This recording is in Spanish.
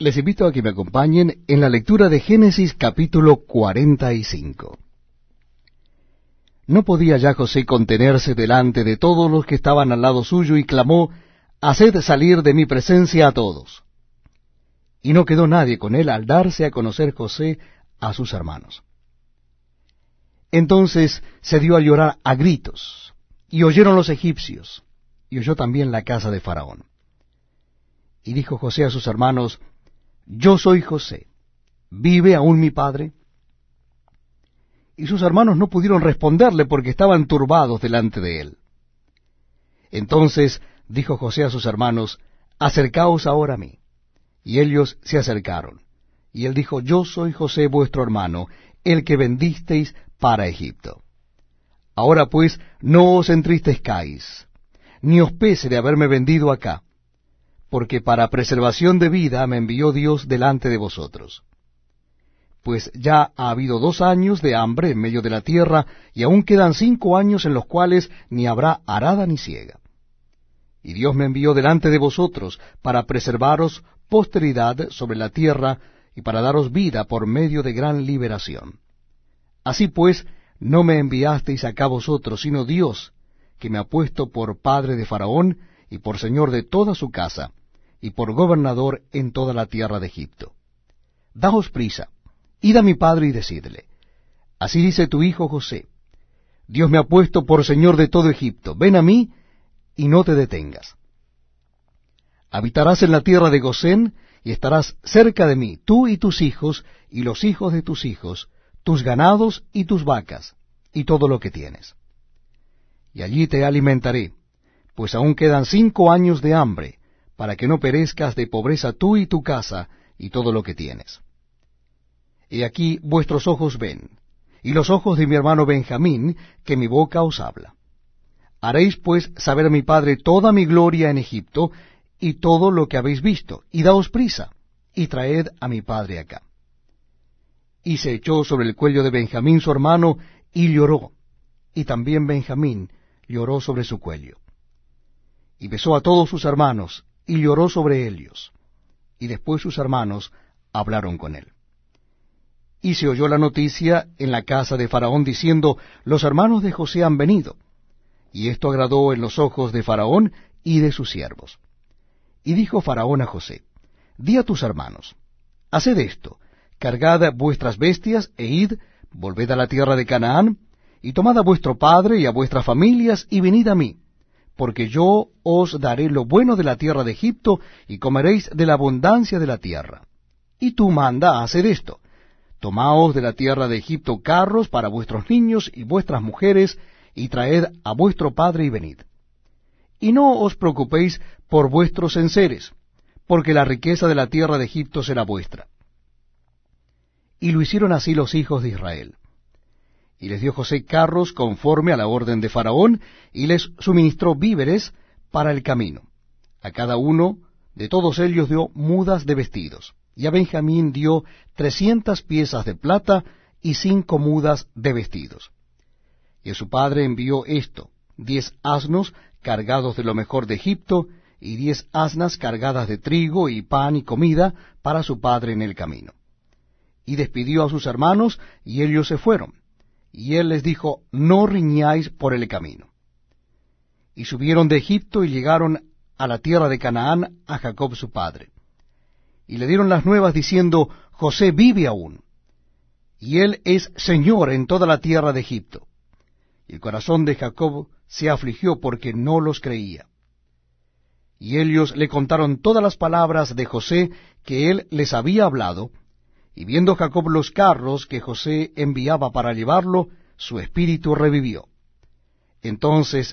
Les invito a que me acompañen en la lectura de Génesis capítulo 45. No podía ya José contenerse delante de todos los que estaban al lado suyo y clamó, Haced salir de mi presencia a todos. Y no quedó nadie con él al darse a conocer José a sus hermanos. Entonces se dio a llorar a gritos, y oyeron los egipcios, y oyó también la casa de Faraón. Y dijo José a sus hermanos, Yo soy José, ¿vive aún mi padre? Y sus hermanos no pudieron responderle porque estaban turbados delante de él. Entonces dijo José a sus hermanos, Acercaos ahora a mí. Y ellos se acercaron. Y él dijo, Yo soy José vuestro hermano, el que vendisteis para Egipto. Ahora pues, no os entristezcáis, ni os pese de haberme vendido acá, porque para preservación de vida me envió Dios delante de vosotros. Pues ya ha habido dos años de hambre en medio de la tierra, y aún quedan cinco años en los cuales ni habrá arada ni ciega. Y Dios me envió delante de vosotros para preservaros posteridad sobre la tierra y para daros vida por medio de gran liberación. Así pues, no me enviasteis acá vosotros, sino Dios, que me ha puesto por padre de Faraón y por señor de toda su casa, y por gobernador en toda la tierra de Egipto. Daos prisa, id a mi padre y decidle, así dice tu hijo José, Dios me ha puesto por señor de todo Egipto, ven a mí y no te detengas. Habitarás en la tierra de Gosén, y estarás cerca de mí, tú y tus hijos, y los hijos de tus hijos, tus ganados y tus vacas, y todo lo que tienes. Y allí te alimentaré, pues aún quedan cinco años de hambre, para que no perezcas de pobreza tú y tu casa, y todo lo que tienes. Y aquí vuestros ojos ven, y los ojos de mi hermano Benjamín, que mi boca os habla. Haréis pues saber a mi padre toda mi gloria en Egipto, y todo lo que habéis visto, y daos prisa, y traed a mi padre acá. Y se echó sobre el cuello de Benjamín su hermano, y lloró, y también Benjamín lloró sobre su cuello. Y besó a todos sus hermanos, y lloró sobre ellos. Y después sus hermanos hablaron con él. Y se oyó la noticia en la casa de Faraón diciendo, Los hermanos de José han venido. Y esto agradó en los ojos de Faraón y de sus siervos. Y dijo Faraón a José, Di a tus hermanos, haced esto, cargad vuestras bestias e id, volved a la tierra de Canaán, y tomad a vuestro padre y a vuestras familias, y venid a mí, porque yo os daré lo bueno de la tierra de Egipto, y comeréis de la abundancia de la tierra. Y tú manda a hacer esto, tomaos de la tierra de Egipto carros para vuestros niños y vuestras mujeres, y traed a vuestro padre y venid. Y no os preocupéis por vuestros enseres, porque la riqueza de la tierra de Egipto será vuestra. Y lo hicieron así los hijos de Israel. Y les dio José carros conforme a la orden de Faraón, y les suministró víveres para el camino. A cada uno de todos ellos dio mudas de vestidos, y a Benjamín dio trescientas piezas de plata y cinco mudas de vestidos. Y a su padre envió esto, diez asnos cargados de lo mejor de Egipto, y diez asnas cargadas de trigo y pan y comida para su padre en el camino. Y despidió a sus hermanos, y ellos se fueron. Y él les dijo, no riñáis por el camino. Y subieron de Egipto y llegaron a la tierra de Canaán a Jacob su padre. Y le dieron las nuevas diciendo, José vive aún, y él es señor en toda la tierra de Egipto. Y el corazón de Jacob se afligió porque no los creía. Y ellos le contaron todas las palabras de José que él les había hablado, y viendo Jacob los carros que José enviaba para llevarlo, su espíritu revivió. Entonces